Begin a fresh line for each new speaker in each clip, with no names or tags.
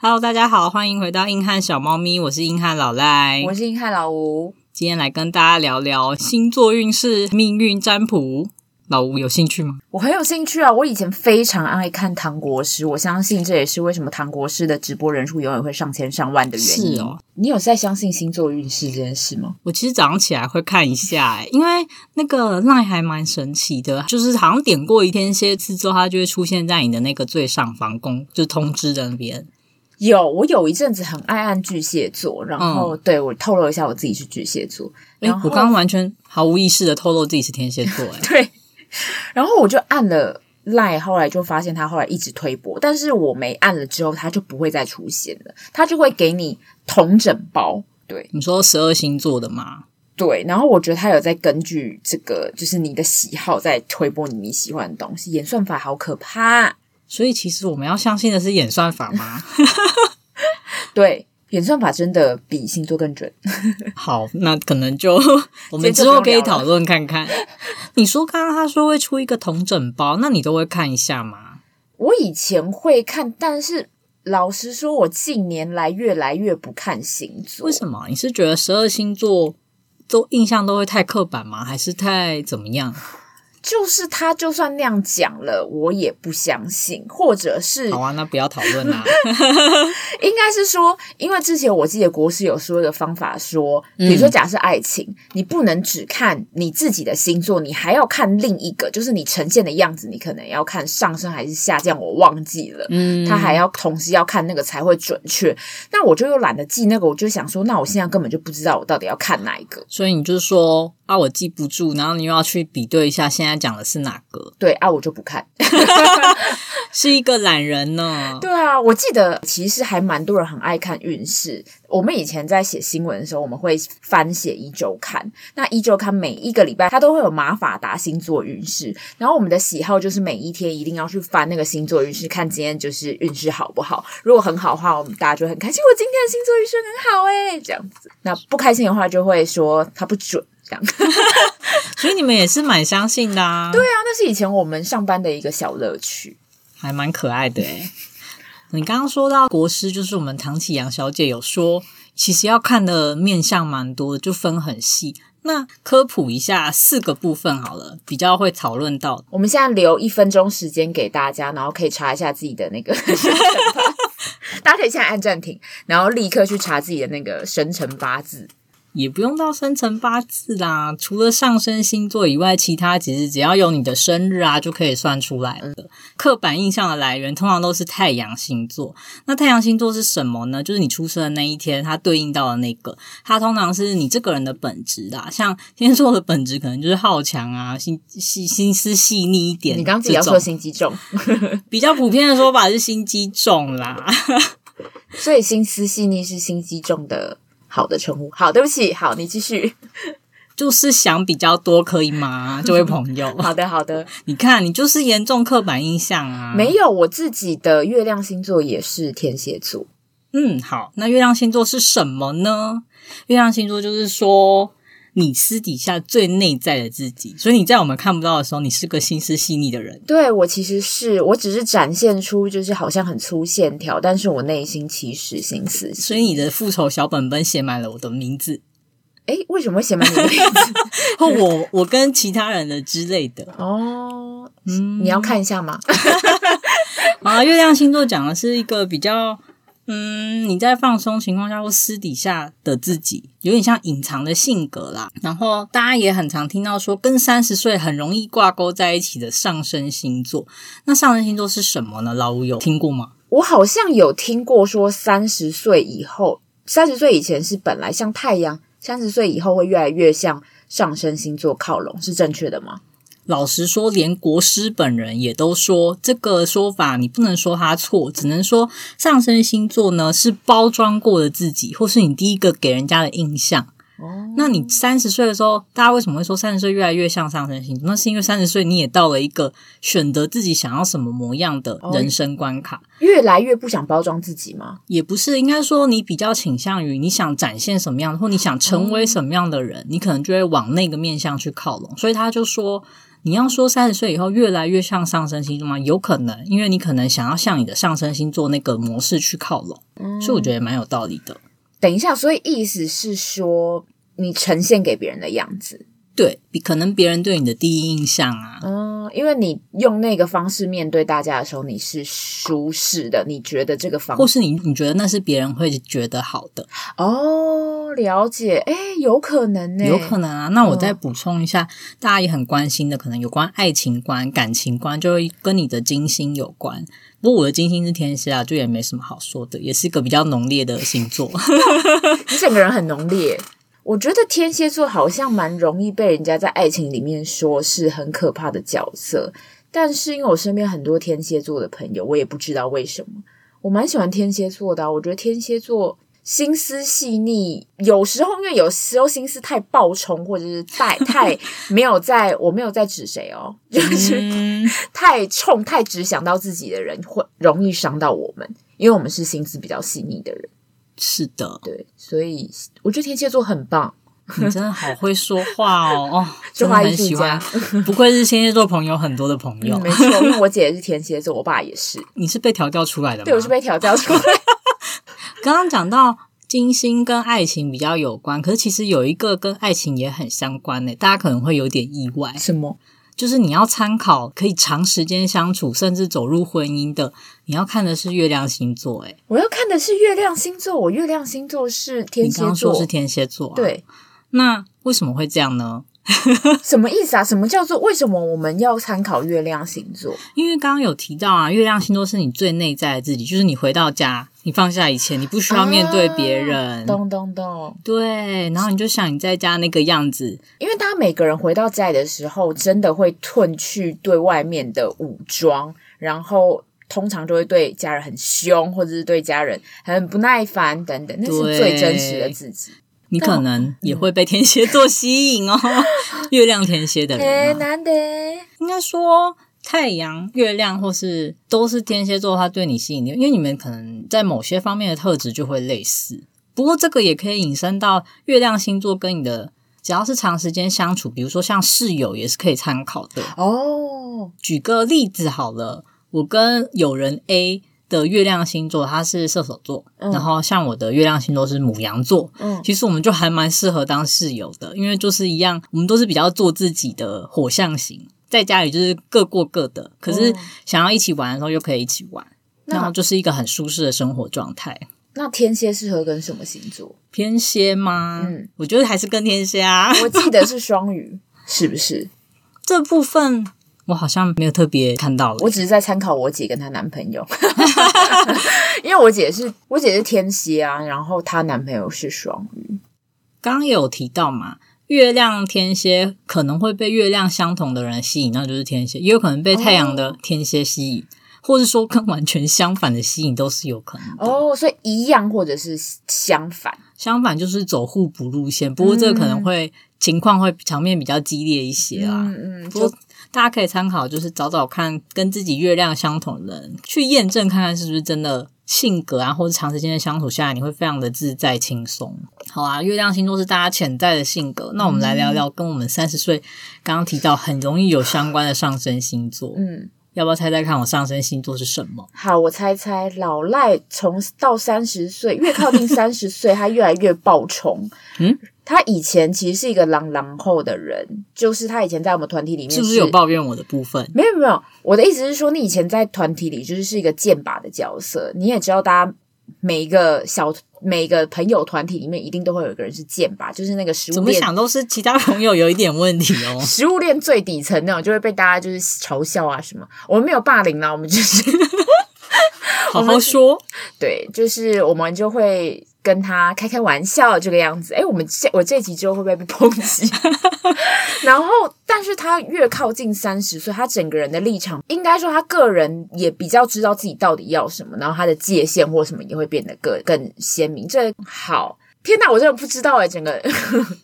Hello，大家好，欢迎回到硬汉小猫咪，我是硬汉老赖，
我是硬汉老吴，
今天来跟大家聊聊星座运势、命运占卜。老吴有兴趣吗？
我很有兴趣啊！我以前非常爱看唐国师，我相信这也是为什么唐国师的直播人数永远会上千上万的原因。
是哦，
你有在相信星座运势这件事吗？
我其实早上起来会看一下，欸，因为那个 LINE 还蛮神奇的，就是好像点过一天蝎次之后，它就会出现在你的那个最上方公，就是通知的那边。
有，我有一阵子很爱按巨蟹座，然后、嗯、对我透露一下我自己是巨蟹座。
哎，我刚刚完全毫无意识的透露自己是天蝎座，哎，
对。然后我就按了 Line，后来就发现他后来一直推播，但是我没按了之后，他就不会再出现了，他就会给你同整包。对，
你说十二星座的吗？
对，然后我觉得他有在根据这个，就是你的喜好在推播你你喜欢的东西，演算法好可怕。
所以其实我们要相信的是演算法吗？
对。演算法真的比星座更准。
好，那可能就我们之后可以讨论看看。你说刚刚他说会出一个同整包，那你都会看一下吗？
我以前会看，但是老实说，我近年来越来越不看星座。
为什么？你是觉得十二星座都印象都会太刻板吗？还是太怎么样？
就是他，就算那样讲了，我也不相信，或者是
好啊，那不要讨论啦。
应该是说，因为之前我记得国师有说一个方法说，说比如说假设爱情，嗯，你不能只看你自己的星座，你还要看另一个，就是你呈现的样子，你可能要看上升还是下降，我忘记了。嗯，他还要同时要看那个才会准确。那我就又懒得记那个，我就想说，那我现在根本就不知道我到底要看哪一个。
所以你就是说。啊，我记不住，然后你又要去比对一下，现在讲的是哪个？
对啊，我就不看，
是一个懒人呢。
对啊，我记得其实还蛮多人很爱看运势。我们以前在写新闻的时候，我们会翻写一周刊。那一周刊每一个礼拜，它都会有马法达星座运势。然后我们的喜好就是每一天一定要去翻那个星座运势，看今天就是运势好不好。如果很好的话，我们大家就很开心。我今天的星座运势很好诶，这样子。那不开心的话，就会说它不准。
所以你们也是蛮相信的啊？
对啊，那是以前我们上班的一个小乐趣，
还蛮可爱的诶。你刚刚说到国师，就是我们唐启阳小姐有说，其实要看的面相蛮多的，就分很细。那科普一下四个部分好了，比较会讨论到。
我们现在留一分钟时间给大家，然后可以查一下自己的那个 大家可以现在按暂停，然后立刻去查自己的那个生辰八字。
也不用到生辰八字啦，除了上升星座以外，其他其实只要有你的生日啊，就可以算出来了。刻板印象的来源通常都是太阳星座。那太阳星座是什么呢？就是你出生的那一天，它对应到的那个，它通常是你这个人的本质啦。像天蝎座的本质可能就是好强啊，心细心思细腻一点。
你刚刚自己要说心机重，
比较普遍的说法是心机重啦。
所以心思细腻是心机重的。好的称呼，好，对不起，好，你继续，
就是想比较多，可以吗？这位朋友，
好的，好的，
你看，你就是严重刻板印象啊。
没有，我自己的月亮星座也是天蝎座。
嗯，好，那月亮星座是什么呢？月亮星座就是说。你私底下最内在的自己，所以你在我们看不到的时候，你是个心思细腻的人。
对，我其实是，我只是展现出就是好像很粗线条，但是我内心其实心思。
所以你的复仇小本本写满了我的名字。
诶，为什么会写满你的名字？
或我我跟其他人的之类的。
哦，嗯，你要看一下吗？
啊，月亮星座讲的是一个比较。嗯，你在放松情况下或私底下的自己，有点像隐藏的性格啦。然后大家也很常听到说，跟三十岁很容易挂钩在一起的上升星座。那上升星座是什么呢？老吴有听过吗？
我好像有听过说，三十岁以后，三十岁以前是本来像太阳，三十岁以后会越来越向上升星座靠拢，是正确的吗？
老实说，连国师本人也都说这个说法，你不能说他错，只能说上升星座呢是包装过的自己，或是你第一个给人家的印象。
哦，
那你三十岁的时候，大家为什么会说三十岁越来越像上升星座？那是因为三十岁你也到了一个选择自己想要什么模样的人生关卡，
越来越不想包装自己吗？
也不是，应该说你比较倾向于你想展现什么样的，或你想成为什么样的人，你可能就会往那个面向去靠拢。所以他就说。你要说三十岁以后越来越像上升星座吗？有可能，因为你可能想要向你的上升星座那个模式去靠拢，嗯，所以我觉得蛮有道理的。
等一下，所以意思是说，你呈现给别人的样子。
对，比可能别人对你的第一印象啊，
嗯，因为你用那个方式面对大家的时候，你是舒适的，你觉得这个方式，
或是你你觉得那是别人会觉得好的
哦，了解，哎，有可能呢，
有可能啊。那我再补充一下，嗯，大家也很关心的，可能有关爱情观、感情观，就会跟你的金星有关。不过我的金星是天蝎啊，就也没什么好说的，也是一个比较浓烈的星座，
你整个人很浓烈。我觉得天蝎座好像蛮容易被人家在爱情里面说是很可怕的角色，但是因为我身边很多天蝎座的朋友，我也不知道为什么，我蛮喜欢天蝎座的啊。我觉得天蝎座心思细腻，有时候因为有时候心思太暴冲，或者是太太 没有在，我没有在指谁哦，就是 太冲、太只想到自己的人，会容易伤到我们，因为我们是心思比较细腻的人。
是的，
对，所以我觉得天蝎座很棒。
你真的好会说话哦，哦，真的很喜欢。不愧是天蝎座朋友很多的朋友，
嗯、没错，因为我姐也是天蝎座，我爸也是。
你是被调教出来的吗？
对，我是被调教出来。
刚刚讲到金星跟爱情比较有关，可是其实有一个跟爱情也很相关的，大家可能会有点意外。
什么？
就是你要参考可以长时间相处，甚至走入婚姻的，你要看的是月亮星座。诶，
我要看的是月亮星座，我月亮星座是天蝎座。
你刚刚说是天蝎座啊？
对，
那为什么会这样呢？
什么意思啊？什么叫做为什么我们要参考月亮星座？
因为刚刚有提到啊，月亮星座是你最内在的自己，就是你回到家，你放下以前，你不需要面对别人。
咚咚咚，
对，然后你就想你在家那个样子。
因为他每个人回到家里的时候，真的会褪去对外面的武装，然后通常就会对家人很凶，或者是对家人很不耐烦等等，那是最真实的自己。
你可能也会被天蝎座吸引哦，月亮天蝎的人、
难得。
应该说，太阳、月亮或是都是天蝎座，它对你吸引力，因为你们可能在某些方面的特质就会类似。不过，这个也可以引申到月亮星座跟你的，只要是长时间相处，比如说像室友，也是可以参考的
哦。
举个例子好了，我跟友人 A。的月亮星座，他是射手座，嗯，然后像我的月亮星座是母羊座，嗯，其实我们就还蛮适合当室友的，因为就是一样，我们都是比较做自己的火象型，在家里就是各过各的，可是想要一起玩的时候又可以一起玩，嗯，然后就是一个很舒适的生活状态。
那天蝎适合跟什么星座？
天蝎吗？嗯，我觉得还是跟天蝎啊。
我记得是双鱼，是不是？
这部分。我好像没有特别看到了，
我只是在参考我姐跟她男朋友，因为我姐是我姐是天蝎啊，然后她男朋友是双鱼。
刚刚有提到嘛，月亮天蝎可能会被月亮相同的人吸引，那就是天蝎；也有可能被太阳的天蝎吸引，哦、或者说跟完全相反的吸引都是有可能的。
哦，所以一样或者是相反，
相反就是走互补路线。不过这个可能会、嗯、情况会场面比较激烈一些啊。
嗯嗯，
就。大家可以参考，就是找找看跟自己月亮相同的人，去验证看看是不是真的性格啊，或者长时间的相处下来，你会非常的自在轻松。好啊，月亮星座是大家潜在的性格，那我们来聊聊跟我们三十岁刚刚提到很容易有相关的上升星座。嗯，要不要猜猜看我上升星座是什么？
好，我猜猜，老赖从到三十岁，越靠近三十岁，他越来越暴冲。嗯。他以前其实是一个狼狼后的人，就是他以前在我们团体里面是，
是不是有抱怨我的部分？
没有没有，我的意思是说，你以前在团体里就是是一个剑拔的角色。你也知道，大家每一个小每一个朋友团体里面，一定都会有一个人是贱吧，就是那个食物链，
怎么想都是其他朋友有一点问题哦。
食物链最底层那种，就会被大家就是嘲笑啊什么。我们没有霸凌啦，我们就是
好好说。
对，就是我们就会。跟他开开玩笑这个样子，诶，我们这我这集之后会不会被抨击？然后，但是他越靠近三十岁，他整个人的立场，应该说他个人也比较知道自己到底要什么，然后他的界限或什么也会变得更更鲜明。这好，天哪，我真的不知道哎，整个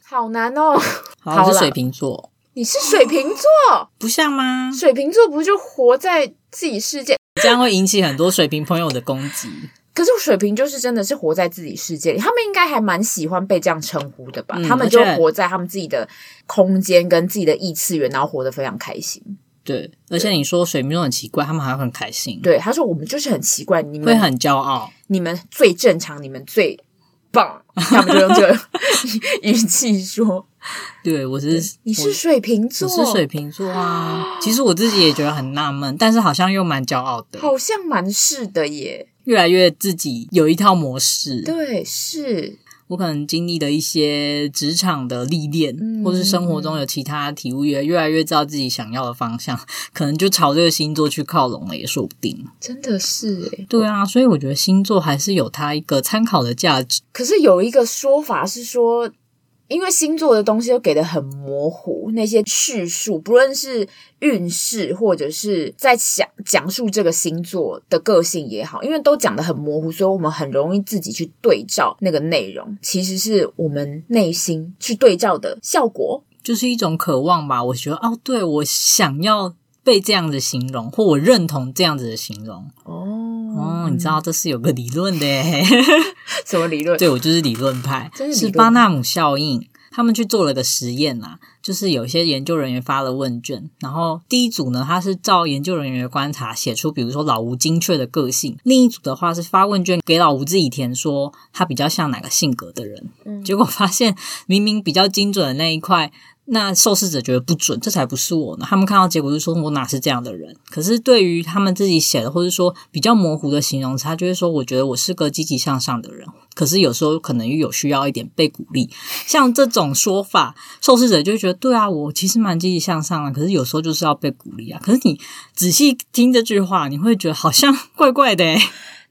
好难哦。
好，是水瓶座。
你是水瓶座，
不像吗？
水瓶座不就活在自己世界，
这样会引起很多水瓶朋友的攻击。
可是水瓶就是真的是活在自己世界里，他们应该还蛮喜欢被这样称呼的吧？嗯、他们就活在他们自己的空间跟自己的异次元，然后活得非常开心。
对，而且你说水瓶座很奇怪，他们还很开心。
对，他说我们就是很奇怪，你们
会很骄傲，
你们最正常，你们最棒，他们就用这个 语气说。
对，我是
你是水瓶座，
我是水瓶座啊。其实我自己也觉得很纳闷，但是好像又蛮骄傲的，
好像蛮是的耶。
越来越自己有一套模式，
对，是
我可能经历的一些职场的历练，嗯、或是生活中有其他体悟，越越来越知道自己想要的方向，可能就朝这个星座去靠拢了，也说不定。
真的是诶，
对啊，所以我觉得星座还是有它一个参考的价值。
可是有一个说法是说。因为星座的东西都给的很模糊，那些叙述，不论是运势或者是在讲讲述这个星座的个性也好，因为都讲的很模糊，所以我们很容易自己去对照那个内容，其实是我们内心去对照的效果，
就是一种渴望吧。我觉得哦，对，我想要被这样子形容，或我认同这样子的形容。哦哦，你知道这是有个理论的耶。
什么理论？
对，我就是理论派，
真是
是巴纳姆效应。他们去做了个实验啦，就是有些研究人员发了问卷，然后第一组呢，他是照研究人员的观察写出，比如说老吴精确的个性；另一组的话是发问卷给老吴自己填，说他比较像哪个性格的人。嗯，结果发现明明比较精准的那一块。那受试者觉得不准，这才不是我呢。他们看到结果就说：“我哪是这样的人？”可是对于他们自己写的，或者说比较模糊的形容词，他就会说：“我觉得我是个积极向上的人。”可是有时候可能又有需要一点被鼓励。像这种说法，受试者就会觉得：“对啊，我其实蛮积极向上的。”可是有时候就是要被鼓励啊。可是你仔细听这句话，你会觉得好像 怪怪的。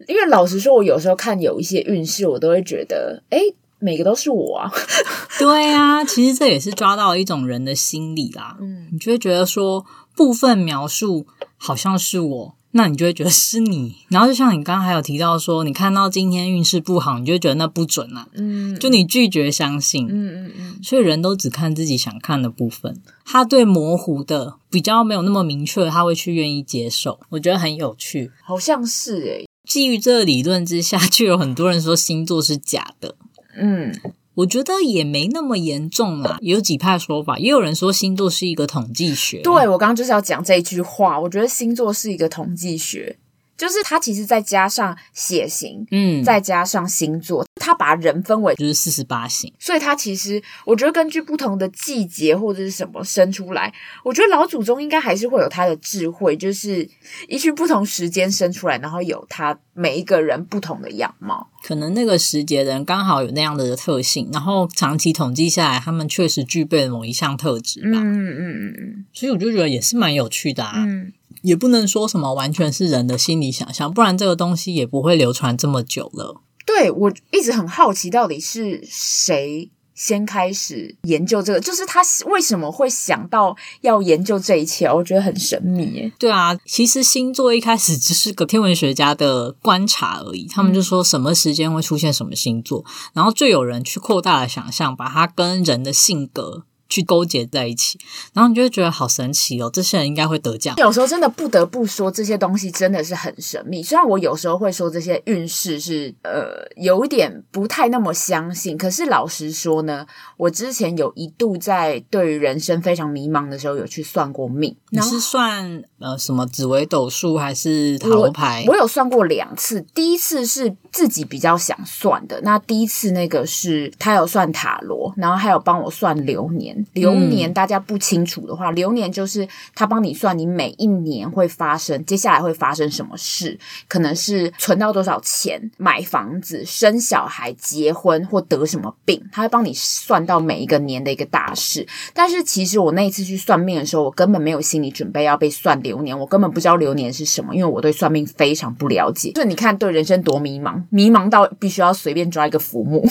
因为老实说，我有时候看有一些运势，我都会觉得：“诶。”每个都是我啊，
对啊，其实这也是抓到一种人的心理啦。嗯，你就会觉得说部分描述好像是我，那你就会觉得是你。然后就像你刚刚还有提到说，你看到今天运势不好，你就会觉得那不准啊。嗯，就你拒绝相信。嗯嗯嗯。所以人都只看自己想看的部分，他对模糊的比较没有那么明确，他会去愿意接受。我觉得很有趣，
好像是诶。
基于这个理论之下，就有很多人说星座是假的。嗯，我觉得也没那么严重啦。有几派说法，也有人说星座是一个统计学。
对，我刚刚就是要讲这一句话，我觉得星座是一个统计学。就是他其实再加上血型，嗯，再加上星座，他把人分为
就是四十八型，
所以他其实我觉得根据不同的季节或者是什么生出来，我觉得老祖宗应该还是会有他的智慧，就是依据不同时间生出来，然后有他每一个人不同的样貌。
可能那个时节的人刚好有那样的特性，然后长期统计下来，他们确实具备了某一项特质吧。嗯嗯嗯嗯，所以我就觉得也是蛮有趣的啊。嗯。也不能说什么完全是人的心理想象，不然这个东西也不会流传这么久了。
对，我一直很好奇，到底是谁先开始研究这个？就是他为什么会想到要研究这一切？我觉得很神秘耶。
对啊，其实星座一开始只是个天文学家的观察而已。他们就说什么时间会出现什么星座，嗯、然后就有人去扩大了想象，把它跟人的性格。去勾结在一起，然后你就会觉得好神奇哦！这些人应该会得奖。
有时候真的不得不说，这些东西真的是很神秘。虽然我有时候会说这些运势是呃有一点不太那么相信，可是老实说呢，我之前有一度在对于人生非常迷茫的时候，有去算过命。
你是算呃什么紫微斗数还是塔罗牌？
我有算过两次，第一次是自己比较想算的。那第一次那个是他有算塔罗，然后还有帮我算流年。流年大家不清楚的话，嗯、流年就是他帮你算你每一年会发生，接下来会发生什么事，可能是存到多少钱、买房子、生小孩、结婚或得什么病，他会帮你算到每一个年的一个大事。但是其实我那一次去算命的时候，我根本没有心理准备要被算流年，我根本不知道流年是什么，因为我对算命非常不了解。就你看，对人生多迷茫，迷茫到必须要随便抓一个浮木，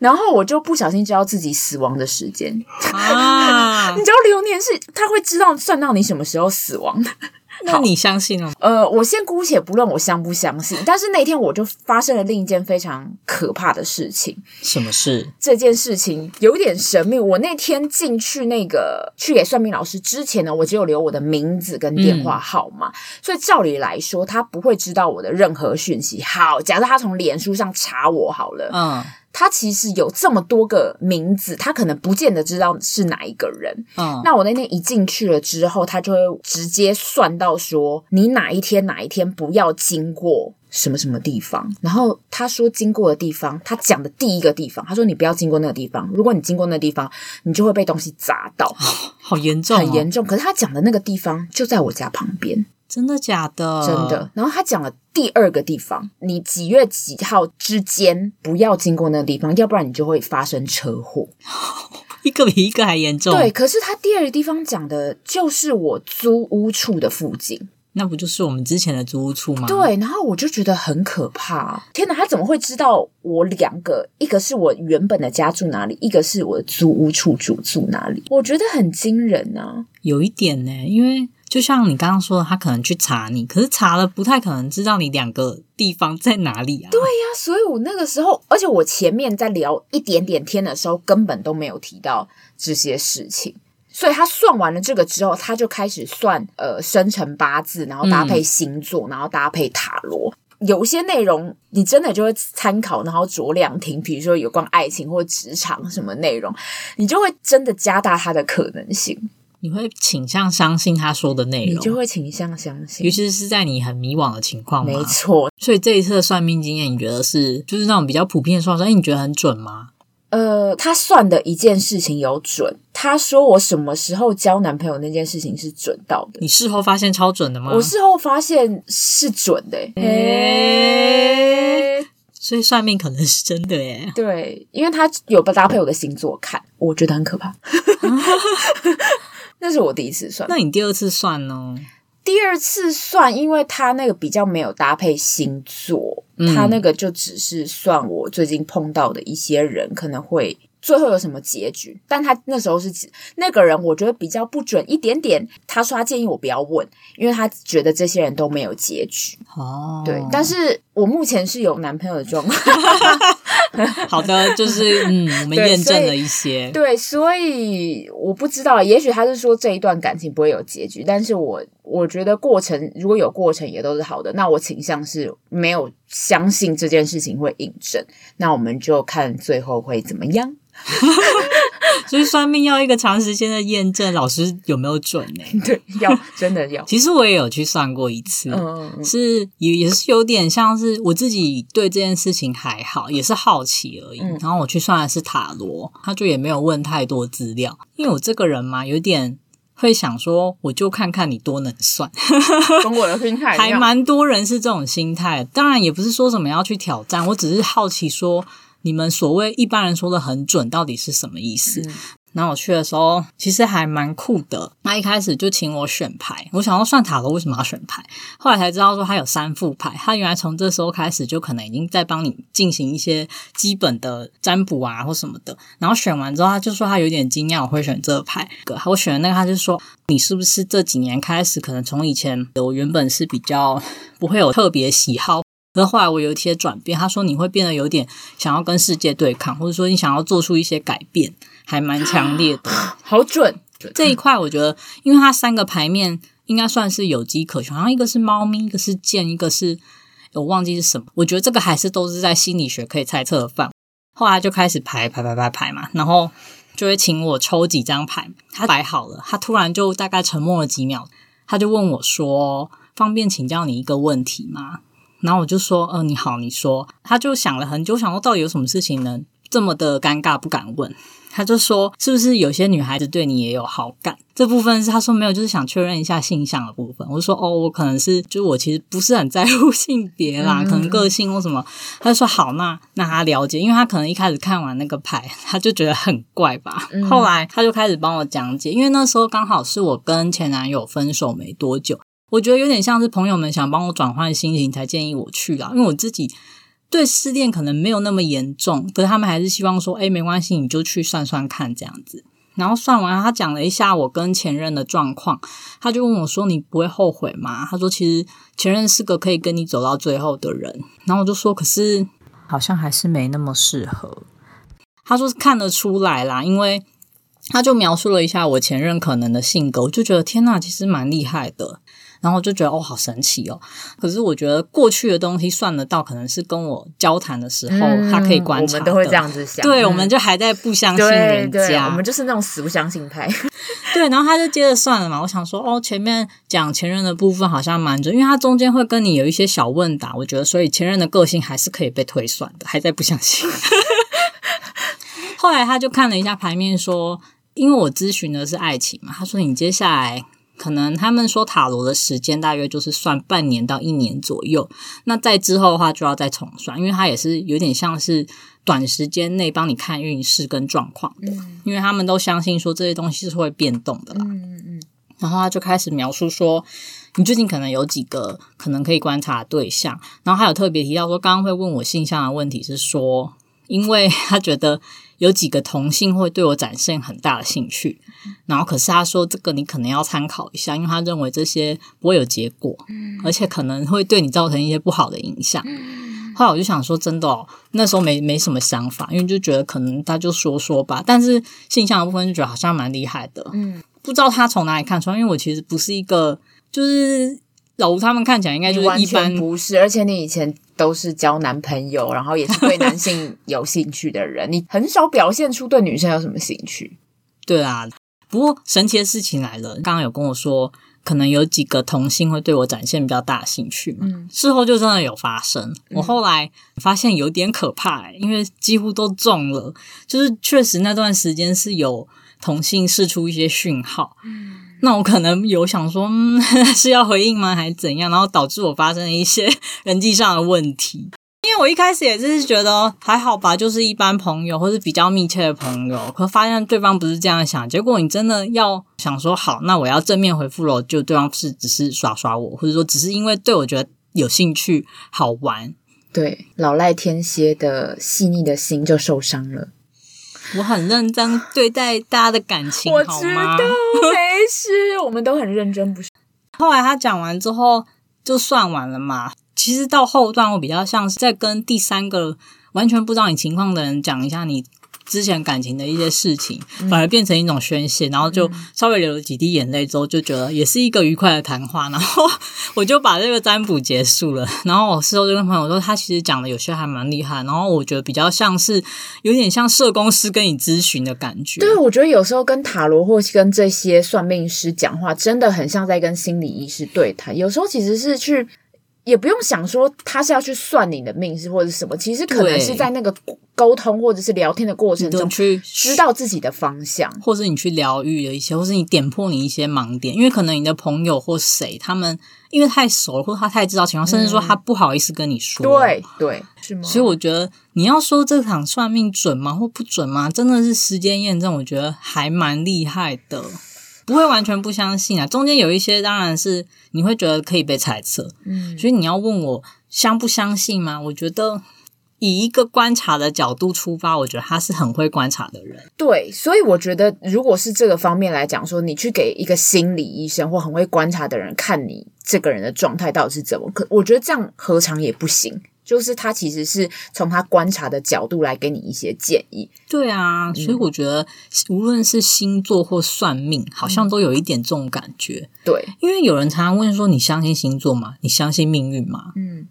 然后我就不小心知道自己死亡的时间。啊！你知道流年是他会知道算到你什么时候死亡的，
那你相信了吗？
呃，我先姑且不论我相不相信，但是那天我就发生了另一件非常可怕的事情。
什么事？
这件事情有点神秘。我那天进去那个去给算命老师之前呢，我只有留我的名字跟电话号码，嗯、所以照理来说，他不会知道我的任何讯息。好，假设他从脸书上查我好了，嗯。他其实有这么多个名字，他可能不见得知道是哪一个人。嗯，那我那天一进去了之后，他就会直接算到说，你哪一天哪一天不要经过什么什么地方。然后他说经过的地方，他讲的第一个地方，他说你不要经过那个地方。如果你经过那个地方，你就会被东西砸到，
好严重哦，
很严重。可是他讲的那个地方就在我家旁边。
真的假的？
真的。然后他讲了第二个地方，你几月几号之间不要经过那个地方，要不然你就会发生车祸。
一个比一个还严重。
对，可是他第二个地方讲的就是我租屋处的附近，
那不就是我们之前的租屋处吗？
对，然后我就觉得很可怕。天哪，他怎么会知道我两个？一个是我原本的家住哪里，一个是我的租屋处住住哪里？我觉得很惊人啊，
有一点呢，因为。就像你刚刚说的，他可能去查你，可是查了不太可能知道你两个地方在哪里啊。
对呀，所以我那个时候，而且我前面在聊一点点天的时候，根本都没有提到这些事情。所以他算完了这个之后，他就开始算呃生辰八字，然后搭配星座，嗯、然后搭配塔罗。有些内容你真的就会参考，然后酌量听。比如说有关爱情或职场什么内容，你就会真的加大它的可能性。
你会倾向相信他说的内容，
你就会倾向相信，
尤其是在你很迷惘的情况。
没错，
所以这一次的算命经验，你觉得是就是那种比较普遍的算法，哎，你觉得很准吗？
呃，他算的一件事情有准，他说我什么时候交男朋友那件事情是准到的。
你事后发现超准的吗？
我事后发现是准的，诶，
所以算命可能是真的耶。
对，因为他有搭配我的星座看，我觉得很可怕。那是我第一次算，
那你第二次算呢？
第二次算，因为他那个比较没有搭配星座，嗯、他那个就只是算我最近碰到的一些人可能会。最后有什么结局？但他那时候是那个人，我觉得比较不准一点点。他说他建议我不要问，因为他觉得这些人都没有结局。哦，对，但是我目前是有男朋友的状况。
好的，就是嗯，我们验证了一些。
对，所以我不知道，也许他是说这一段感情不会有结局，但是我我觉得过程如果有过程也都是好的。那我倾向是没有相信这件事情会印证。那我们就看最后会怎么样。
所 以算命要一个长时间的验证，老师有没有准呢？
对，要真的要。
其实我也有去算过一次，嗯，是也也是有点像是我自己对这件事情还好，也是好奇而已。嗯，然后我去算的是塔罗，他就也没有问太多资料，因为我这个人嘛，有点会想说，我就看看你多能算。
跟我的心态
还蛮多人是这种心态，当然也不是说什么要去挑战，我只是好奇说。你们所谓一般人说的很准，到底是什么意思？嗯、然后我去的时候，其实还蛮酷的。他一开始就请我选牌，我想要算塔罗为什么要选牌？后来才知道说他有三副牌，他原来从这时候开始就可能已经在帮你进行一些基本的占卜啊或什么的。然后选完之后，他就说他有点惊讶我会选这个牌。我选的那个，他就说你是不是这几年开始，可能从以前我原本是比较不会有特别喜好。可是后来我有一些转变，他说你会变得有点想要跟世界对抗，或者说你想要做出一些改变，还蛮强烈的。
好准！
这一块我觉得，因为它三个牌面应该算是有机可循，好像一个是猫咪，一个是剑，一个是我忘记是什么。我觉得这个还是都是在心理学可以猜测的范围。后来就开始排排排排排嘛，然后就会请我抽几张牌，他摆好了，他突然就大概沉默了几秒，他就问我说：“方便请教你一个问题吗？”然后我就说，呃，你好，你说，他就想了很久，想说到底有什么事情能？这么的尴尬，不敢问。他就说，是不是有些女孩子对你也有好感？这部分是他说没有，就是想确认一下性向的部分。我就说，哦，我可能是，就是我其实不是很在乎性别啦，可能个性或什么。他就说好，那那他了解，因为他可能一开始看完那个牌，他就觉得很怪吧。后来他就开始帮我讲解，因为那时候刚好是我跟前男友分手没多久。我觉得有点像是朋友们想帮我转换心情才建议我去啦，因为我自己对失恋可能没有那么严重，可是他们还是希望说，哎，没关系，你就去算算看这样子。然后算完，他讲了一下我跟前任的状况，他就问我说：“你不会后悔吗？”他说：“其实前任是个可以跟你走到最后的人。”然后我就说：“可是好像还是没那么适合。”他说：“看得出来啦，因为他就描述了一下我前任可能的性格，我就觉得天呐，其实蛮厉害的。”然后就觉得哦，好神奇哦！可是我觉得过去的东西算得到，可能是跟我交谈的时候，嗯、他可以观察。
我们都会这样子想。
对，
嗯、
我们就还在不相信人家，
我们就是那种死不相信派。
对，然后他就接着算了嘛。我想说，哦，前面讲前任的部分好像蛮准，因为他中间会跟你有一些小问答，我觉得所以前任的个性还是可以被推算的，还在不相信。后来他就看了一下牌面，说，因为我咨询的是爱情嘛，他说你接下来。可能他们说塔罗的时间大约就是算半年到一年左右，那在之后的话就要再重算，因为它也是有点像是短时间内帮你看运势跟状况的，嗯、因为他们都相信说这些东西是会变动的啦。嗯嗯嗯。然后他就开始描述说，你最近可能有几个可能可以观察的对象，然后还有特别提到说，刚刚会问我性向的问题是说，因为 他觉得。有几个同性会对我展现很大的兴趣，然后可是他说这个你可能要参考一下，因为他认为这些不会有结果，而且可能会对你造成一些不好的影响。后来我就想说，真的哦，那时候没没什么想法，因为就觉得可能他就说说吧。但是性向的部分就觉得好像蛮厉害的，嗯，不知道他从哪里看出来，因为我其实不是一个就是。老吴他们看起来应该就是一般，
不是，而且你以前都是交男朋友，然后也是对男性有兴趣的人，你很少表现出对女生有什么兴趣。
对啊，不过神奇的事情来了，刚刚有跟我说，可能有几个同性会对我展现比较大的兴趣嘛。嗯，事后就真的有发生。我后来发现有点可怕欸，因为几乎都中了，就是确实那段时间是有同性试出一些讯号。嗯。那我可能有想说，嗯，是要回应吗，还是怎样？然后导致我发生了一些 人际上的问题。因为我一开始也是觉得还好吧，就是一般朋友或是比较密切的朋友。可发现对方不是这样想，结果你真的要想说好，那我要正面回复了，就对方是只是耍耍我，或者说只是因为对我觉得有兴趣好玩。
对，老赖天蝎的细腻的心就受伤了。
我很认真对待大家的感情，
我知道，好吗？没事，我们都很认真，不是？
后来他讲完之后就算完了嘛。其实到后段，我比较像是在跟第三个完全不知道你情况的人讲一下你之前感情的一些事情，反而变成一种宣泄，然后就稍微流了几滴眼泪之后，就觉得也是一个愉快的谈话，然后 我就把这个占卜结束了。然后我事后就跟朋友说，他其实讲的有些还蛮厉害，然后我觉得比较像是有点像社工师跟你咨询的感觉。
对，我觉得有时候跟塔罗或是跟这些算命师讲话，真的很像在跟心理医师对谈。有时候其实是去。也不用想说他是要去算你的命是或者什么，其实可能是在那个沟通或者是聊天的过程中去知道自己的方向，
或者你去疗愈了一些，或是你点破你一些盲点，因为可能你的朋友或谁他们因为太熟了，或他太知道情况，甚至说他不好意思跟你说。
对对，是吗？
所以我觉得你要说这场算命准吗或不准吗？真的是时间验证，我觉得还蛮厉害的。不会完全不相信啊，中间有一些当然是你会觉得可以被猜测，嗯，所以你要问我相不相信吗？我觉得以一个观察的角度出发，我觉得他是很会观察的人。
对，所以我觉得如果是这个方面来讲，说你去给一个心理医生或很会观察的人看你这个人的状态到底是怎么，可我觉得这样何尝也不行。就是他其实是从他观察的角度来给你一些建议。
对啊，所以我觉得无论是星座或算命，好像都有一点这种感觉。
嗯、对，
因为有人常常问说：“你相信星座吗？你相信命运吗？”
嗯，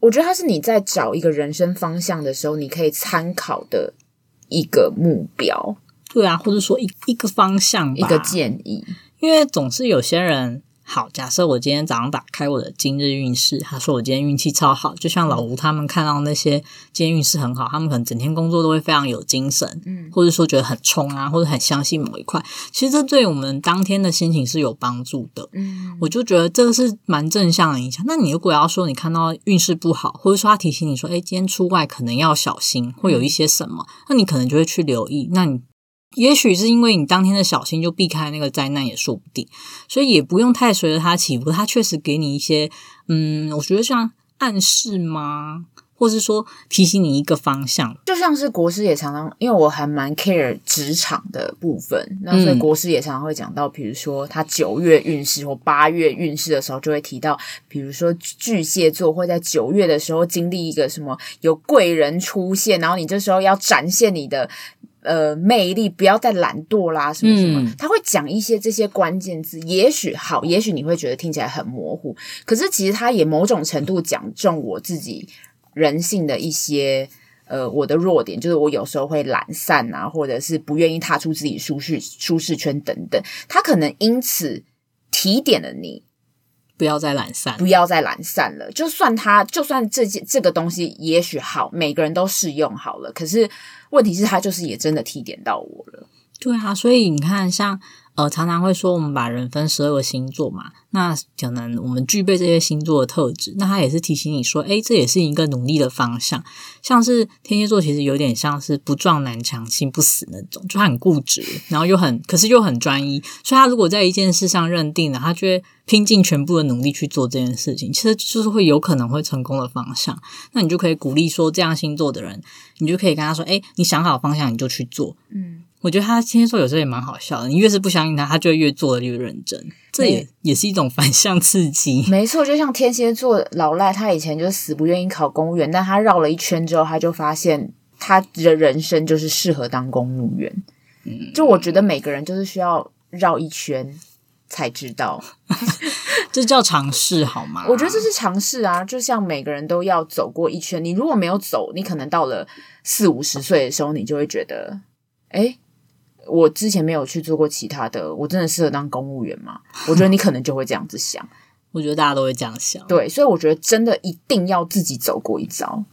我觉得他是你在找一个人生方向的时候，你可以参考的一个目标。
对啊，或者说一一个方向，
一个建议。
因为总是有些人。好，假设我今天早上打开我的今日运势，他说我今天运气超好，就像老吴他们看到那些今天运势很好，他们可能整天工作都会非常有精神，嗯，或者说觉得很冲啊，或者很相信某一块，其实这对我们当天的心情是有帮助的，嗯，我就觉得这个是蛮正向的影响。那你如果要说你看到运势不好，或者说他提醒你说，诶，今天出外可能要小心，会有一些什么，那你可能就会去留意，那你。也许是因为你当天的小心，就避开那个灾难也说不定，所以也不用太随着它起伏。它确实给你一些，嗯，我觉得像暗示吗？或是说提醒你一个方向。
就像是国师也常常，因为我还蛮 care 职场的部分，那所以国师也常常会讲到，比如说他九月运势或八月运势的时候，就会提到，比如说巨蟹座会在九月的时候经历一个什么有贵人出现，然后你这时候要展现你的。呃，魅力不要再懒惰啦，什么什么，嗯、他会讲一些这些关键字，也许好，也许你会觉得听起来很模糊，可是其实他也某种程度讲中我自己人性的一些呃我的弱点，就是我有时候会懒散啊，或者是不愿意踏出自己舒适舒适圈等等，他可能因此提点了你，
不要再懒散，
不要再懒散了。就算他，就算这件这个东西也许好，每个人都适用好了，可是。问题是，他就是也真的提点到我了。
对啊，所以你看，像呃，常常会说我们把人分十二个星座嘛，那可能我们具备这些星座的特质，那他也是提醒你说，诶，这也是一个努力的方向。像是天蝎座，其实有点像是不撞南墙心不死那种，就他很固执，然后又很，可是又很专一。所以他如果在一件事上认定了，他就会拼尽全部的努力去做这件事情，其实就是会有可能会成功的方向。那你就可以鼓励说，这样星座的人，你就可以跟他说，诶，你想好方向，你就去做。嗯。我觉得他天蝎座有时候也蛮好笑的，你越是不相信他，他就越做的越认真，这也也是一种反向刺激。
没错，就像天蝎座老赖，他以前就死不愿意考公务员，但他绕了一圈之后，他就发现他的人生就是适合当公务员。嗯，就我觉得每个人就是需要绕一圈才知道，
这叫尝试好吗？
我觉得这是尝试啊，就像每个人都要走过一圈，你如果没有走，你可能到了四五十岁的时候，你就会觉得，诶我之前没有去做过其他的，我真的适合当公务员吗？我觉得你可能就会这样子想。
我觉得大家都会这样想。
对，所以我觉得真的一定要自己走过一遭。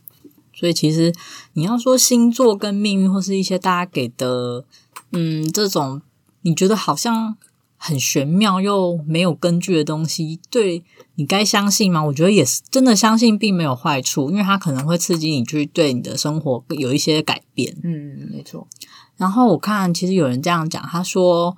所以其实你要说星座跟命运，或是一些大家给的，嗯，这种你觉得好像很玄妙又没有根据的东西，对你该相信吗？我觉得也是，真的相信并没有坏处，因为它可能会刺激你去对你的生活有一些改变。
嗯，没错。
然后我看，其实有人这样讲，他说，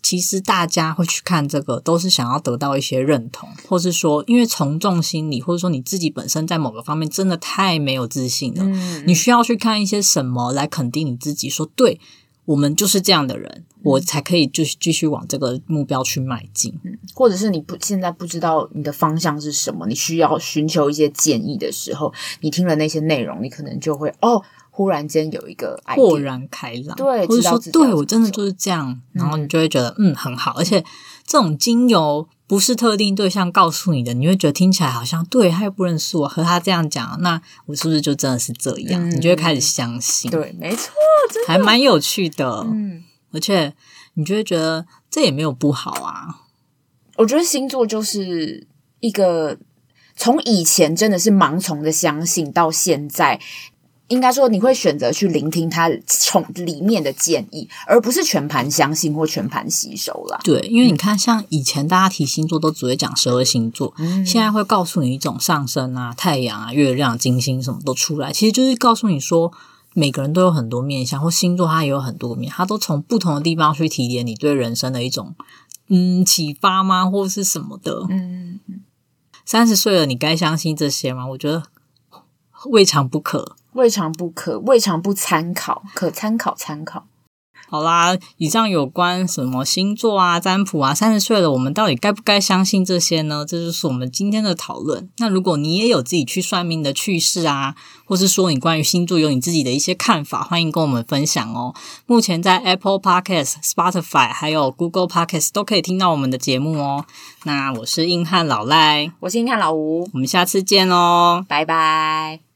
其实大家会去看这个，都是想要得到一些认同，或是说，因为从众心理，或者说你自己本身在某个方面真的太没有自信了，嗯，你需要去看一些什么来肯定你自己，说，对，我们就是这样的人，我才可以就是继续往这个目标去迈进。
嗯，或者是你不现在不知道你的方向是什么，你需要寻求一些建议的时候，你听了那些内容，你可能就会哦。忽然间有一个
豁然开朗，
对，
或者说对我真的就是这样，然后你就会觉得嗯，嗯很好，而且这种精油不是特定对象告诉你的，你会觉得听起来好像对，他又不认识我，和他这样讲，那我是不是就真的是这样？嗯、你就会开始相信，
对，没错，
还蛮有趣的，嗯，而且你就会觉得这也没有不好啊。
我觉得星座就是一个从以前真的是盲从的相信到现在。应该说，你会选择去聆听他从里面的建议，而不是全盘相信或全盘吸收啦。
对，因为你看，像以前大家提星座都只会讲十二星座，嗯、现在会告诉你一种上升啊、太阳啊、月亮、金星什么都出来，其实就是告诉你说，每个人都有很多面相，或星座它也有很多面，它都从不同的地方去提点你对人生的一种嗯启发吗，或是什么的？嗯，三十岁了，你该相信这些吗？我觉得未尝不可。
未尝不可，未尝不参考，可参考参考。
好啦，以上有关什么星座啊、占卜啊，三十岁了，我们到底该不该相信这些呢？这就是我们今天的讨论。那如果你也有自己去算命的趣事啊，或是说你关于星座有你自己的一些看法，欢迎跟我们分享哦。目前在 Apple Podcast、Spotify 还有 Google Podcast 都可以听到我们的节目哦。那我是硬汉老赖，
我是硬汉老吴，
我们下次见哦，
拜拜。